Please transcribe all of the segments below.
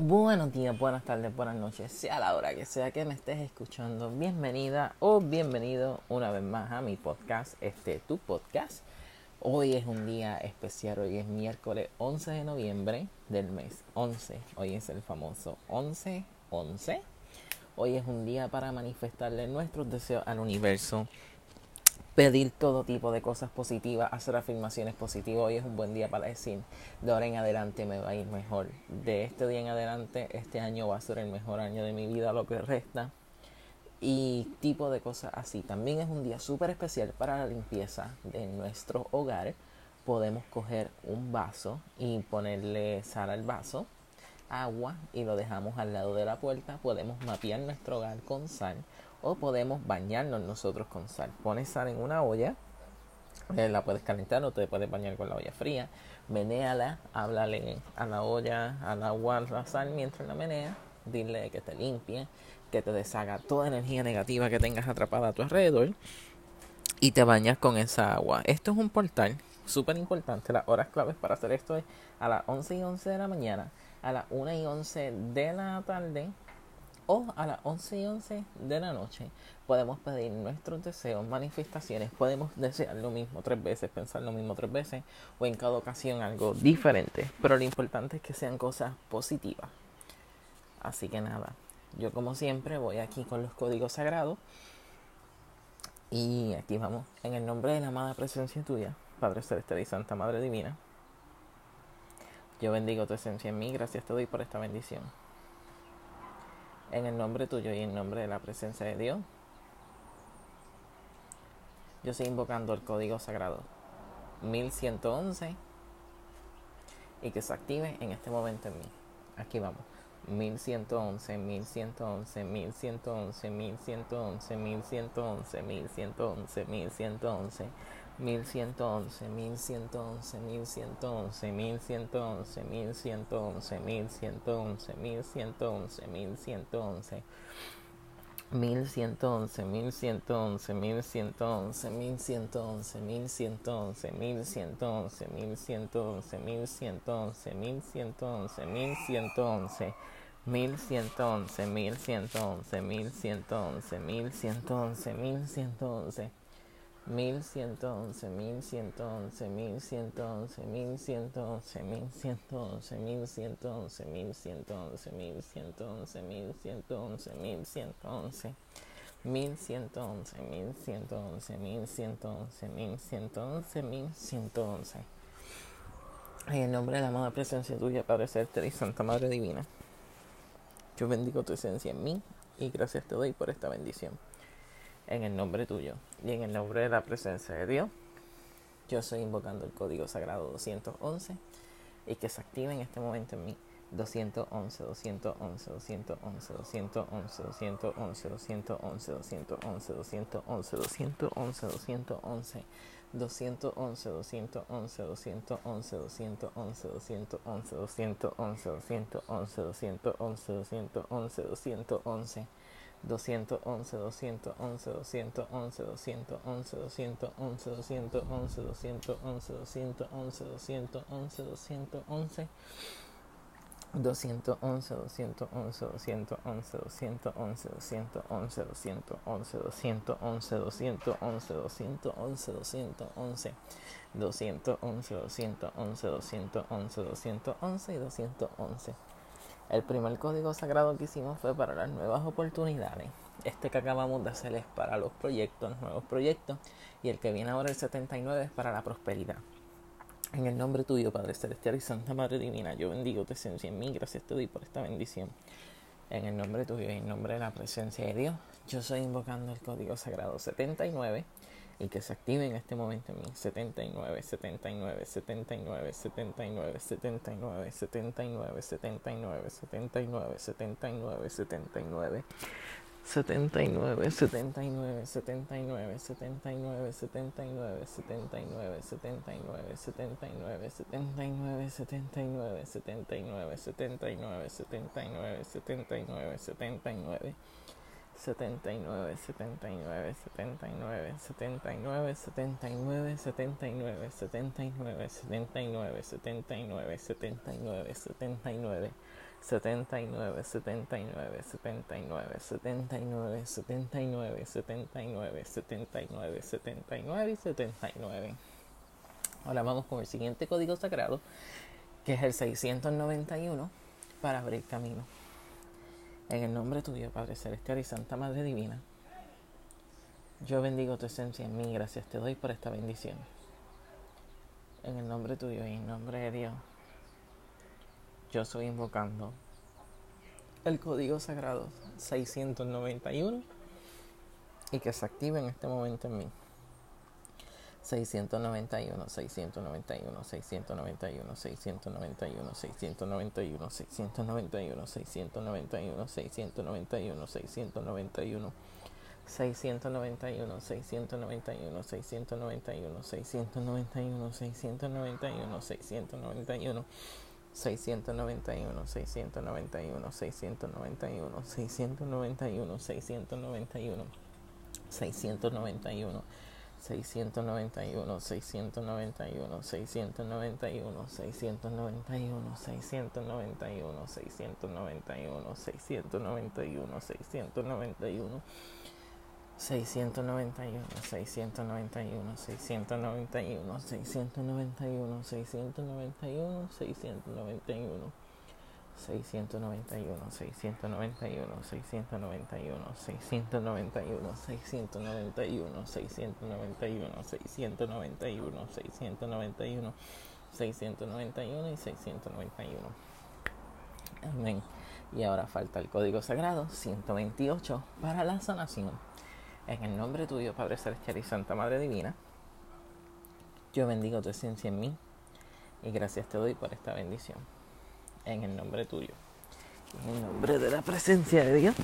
Buenos días, buenas tardes, buenas noches, sea la hora que sea que me estés escuchando. Bienvenida o bienvenido una vez más a mi podcast, este tu podcast. Hoy es un día especial, hoy es miércoles 11 de noviembre del mes 11. Hoy es el famoso 11-11. Hoy es un día para manifestarle nuestros deseos al universo pedir todo tipo de cosas positivas, hacer afirmaciones positivas. Hoy es un buen día para decir, de ahora en adelante me va a ir mejor. De este día en adelante, este año va a ser el mejor año de mi vida, lo que resta. Y tipo de cosas así. También es un día súper especial para la limpieza de nuestro hogar. Podemos coger un vaso y ponerle sal al vaso, agua y lo dejamos al lado de la puerta. Podemos mapear nuestro hogar con sal o podemos bañarnos nosotros con sal. Pones sal en una olla, eh, la puedes calentar o te puedes bañar con la olla fría, menéala, háblale a la olla, al agua, a la sal mientras la menea, dile que te limpie, que te deshaga toda energía negativa que tengas atrapada a tu alrededor y te bañas con esa agua. Esto es un portal súper importante. Las horas claves para hacer esto es a las 11 y 11 de la mañana, a las 1 y 11 de la tarde o a las 11 y 11 de la noche podemos pedir nuestros deseos, manifestaciones, podemos desear lo mismo tres veces, pensar lo mismo tres veces o en cada ocasión algo diferente, pero lo importante es que sean cosas positivas. Así que nada, yo como siempre voy aquí con los códigos sagrados y aquí vamos, en el nombre de la amada presencia tuya, Padre Celestial y Santa Madre Divina. Yo bendigo tu esencia en mí, gracias te doy por esta bendición. En el nombre tuyo y en nombre de la presencia de Dios, yo estoy invocando el código sagrado 1111 y que se active en este momento en mí. Aquí vamos. 1111, 1111, 1111, 1111, 1111, 1111, 1111. 1111, 1111, 1111, 1111, 1111, 1111, 1111, 1111. 1111, 1111, 1111, 1111, 1111, 1111, 1111, 1111, 1111, 1111. 1111, 1111, 1111, 1111, 1111. 1111, 1111, 1111, 1111, 1111, 1111, 1111, 1111, 1111, 1111. 1111, 1111, 1111, 1111, 1111. En el nombre de la amada presencia tuya, Padre Celestial y Santa Madre Divina, yo bendigo tu esencia en mí y gracias te doy por esta bendición en el nombre tuyo y en el nombre de la presencia de Dios. Yo estoy invocando el código sagrado 211 y que se active en este momento en mí. 211, 211, 211, 211, 211, 211, 211, 211, 211, 211. 211, 211, 211, 211, 211, 211, 211, 211, 211, 211, 211. 211, 211, 211, 211, 211, 211, 211, 211, 211, 211, 211. 211, 211, 211, 211, 211, 211, 211, 211, 211, 211, 211, 211, 211, 211, 211, 211 y 211. El primer código sagrado que hicimos fue para las nuevas oportunidades. Este que acabamos de hacer es para los proyectos, los nuevos proyectos. Y el que viene ahora, el 79, es para la prosperidad. En el nombre tuyo, Padre Celestial y Santa Madre Divina, yo bendigo tu esencia en mí. Gracias te doy por esta bendición. En el nombre tuyo y en nombre de la presencia de Dios, yo estoy invocando el código sagrado 79 y que se active en este momento en mí. 79, 79, 79, 79, 79, 79, 79, 79, 79, 79. 79, 79, 79, 79, 79, 79, 79, 79, 79, 79, 79, 79, 79, 79, 79, 79. 79, 79, 79, 79, 79, 79, 79, 79, 79, 79, 79, 79, 79, 79, 79, 79, 79, 79, 79 y 79. Ahora vamos con el siguiente código sagrado, que es el 691, para abrir camino. En el nombre tuyo, Padre Celestial y Santa Madre Divina, yo bendigo tu esencia en mí, gracias te doy por esta bendición. En el nombre tuyo y en nombre de Dios, yo estoy invocando el código sagrado 691 y que se active en este momento en mí. 691, 691, 691, 691, 691, 691, 691, 691, 691, 691. 691, 691, 691, 691, 691, 691, 691, 691, 691, 691, 691, 691, seiscientos noventa y uno seiscientos noventa y uno seiscientos noventa y uno seiscientos noventa y uno seiscientos noventa y uno seiscientos noventa y uno seiscientos noventa y uno seiscientos noventa y uno seiscientos noventa y uno seiscientos noventa y uno seiscientos noventa y uno seiscientos noventa y uno seiscientos noventa y uno seiscientos noventa y uno. 691, 691, 691, 691, 691, 691, 691, 691, 691, 691 y 691. Amén. Y ahora falta el código sagrado 128 para la sanación. En el nombre tuyo, Padre Celestial y Santa Madre Divina, yo bendigo tu esencia en mí y gracias te doy por esta bendición. En el nombre tuyo. En el nombre de la presencia de Dios,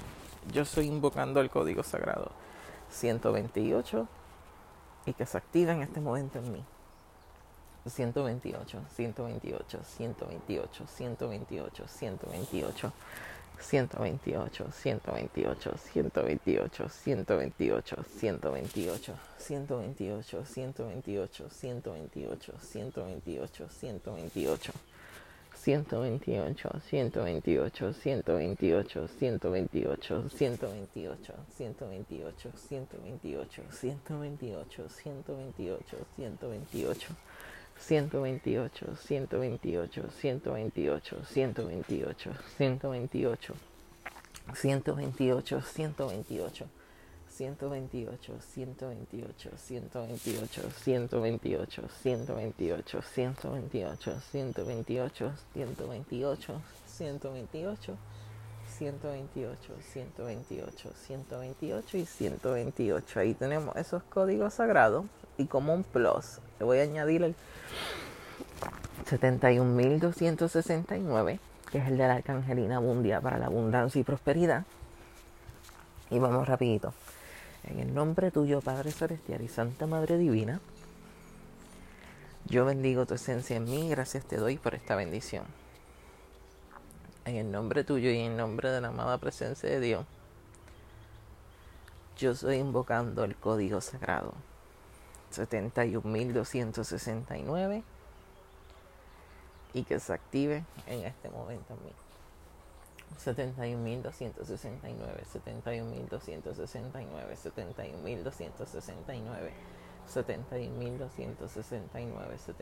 yo estoy invocando el código sagrado 128 y que se active en este momento en mí. 128, 128, 128, 128, 128. 128, 128, 128, 128, 128, 128, 128, 128, 128, 128. 128, 128, 128, 128, 128, 128, 128, 128, 128, 128. 128, 128, 128, 128, 128, 128, 128. 128, 128, 128, 128, 128, 128, 128, 128, 128, 128, 128, 128 y 128. Ahí tenemos esos códigos sagrados y como un plus le voy a añadir el 71.269, que es el de la Arcangelina Mundia para la abundancia y prosperidad. Y vamos rapidito. En el nombre tuyo, Padre Celestial y Santa Madre Divina, yo bendigo tu esencia en mí, gracias te doy por esta bendición en el nombre tuyo y en nombre de la amada presencia de Dios, yo estoy invocando el código sagrado 71269 y que se active en este momento en mí. 71.269, 71.269, 71.269. 71.269, 71.269,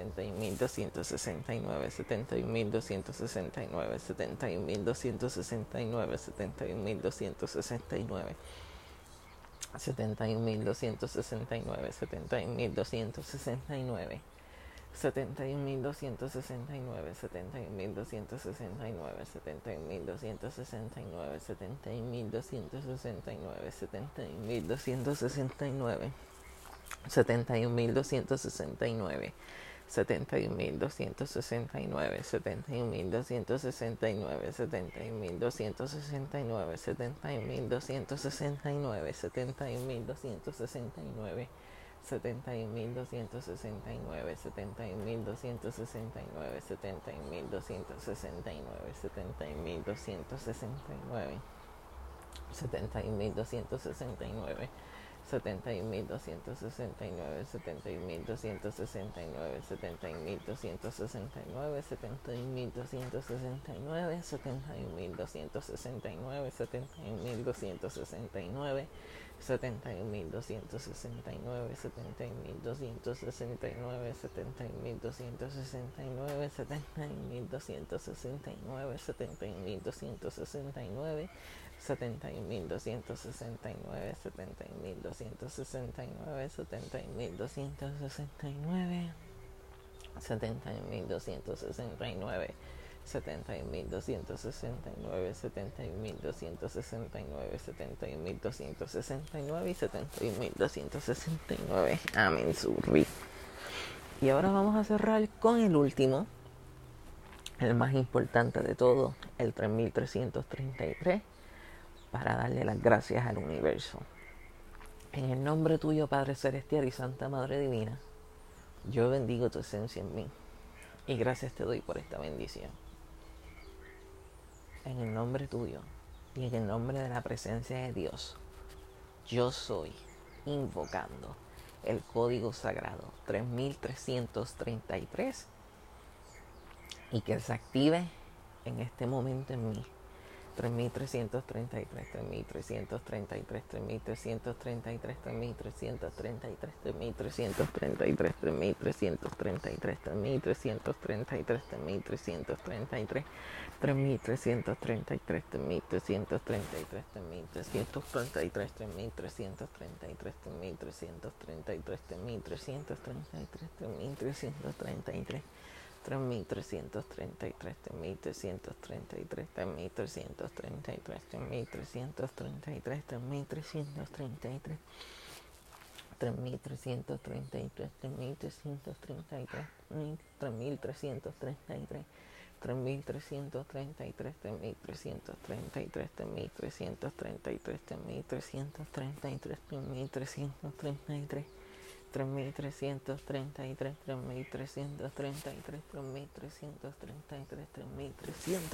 71.269, 71.269, 71.269. 71.269, 71.269, 71.269, 71.269, 71.269, 71.269, 71.269. 71.269. 71.269, 71.269, 71.269, 71.269, 71.269, 71.269, 71.269, 71.269, 71.269, 71.269. 71.269, 71.269, 71.269, 71.269, 71.269, 71.269, 71.269, 71.269, 71.269, 71.269, 71.269, 71.269, 71.269, 71.269, 71.269, 71.269, 71.269, 71.269 y 71.269. Amén, surri. Y ahora vamos a cerrar con el último, el más importante de todo, el 3333 para darle las gracias al universo. En el nombre tuyo, Padre Celestial y Santa Madre Divina, yo bendigo tu esencia en mí y gracias te doy por esta bendición. En el nombre tuyo y en el nombre de la presencia de Dios, yo soy invocando el código sagrado 3333 y que se active en este momento en mí. 3333, 3333, 3333, 3333, 3333, 3333, 3333, 3333, 3333, 3333, 3333, 3333, 3333, 3333, 3333, 3333, 3333, 3333, 3333, 3333, 3333, 3333, 3333, 3333, 3333, 3333, 3333, 3333, 3333, 3333, 3333, 3333,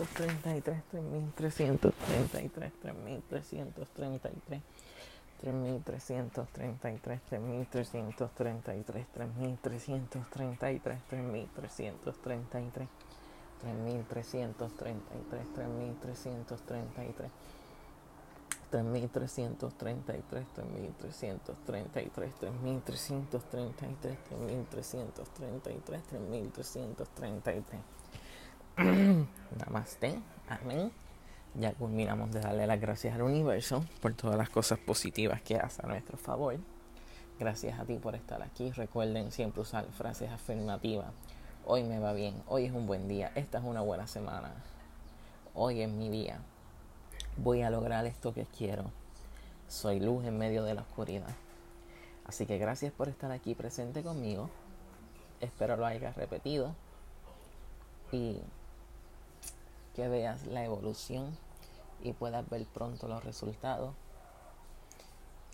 3333, 3333, 3333, 3333, 3333, 3333, 3333, 3333, 3333, 3333, 3333, 3333. Namaste. Amén. Ya culminamos de darle las gracias al universo por todas las cosas positivas que hace a nuestro favor. Gracias a ti por estar aquí. Recuerden siempre usar frases afirmativas. Hoy me va bien. Hoy es un buen día. Esta es una buena semana. Hoy es mi día voy a lograr esto que quiero. Soy luz en medio de la oscuridad. Así que gracias por estar aquí presente conmigo. Espero lo hayas repetido y que veas la evolución y puedas ver pronto los resultados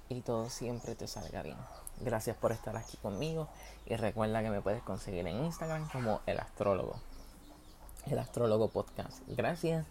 y todo siempre te salga bien. Gracias por estar aquí conmigo y recuerda que me puedes conseguir en Instagram como el astrólogo, el astrólogo podcast. Gracias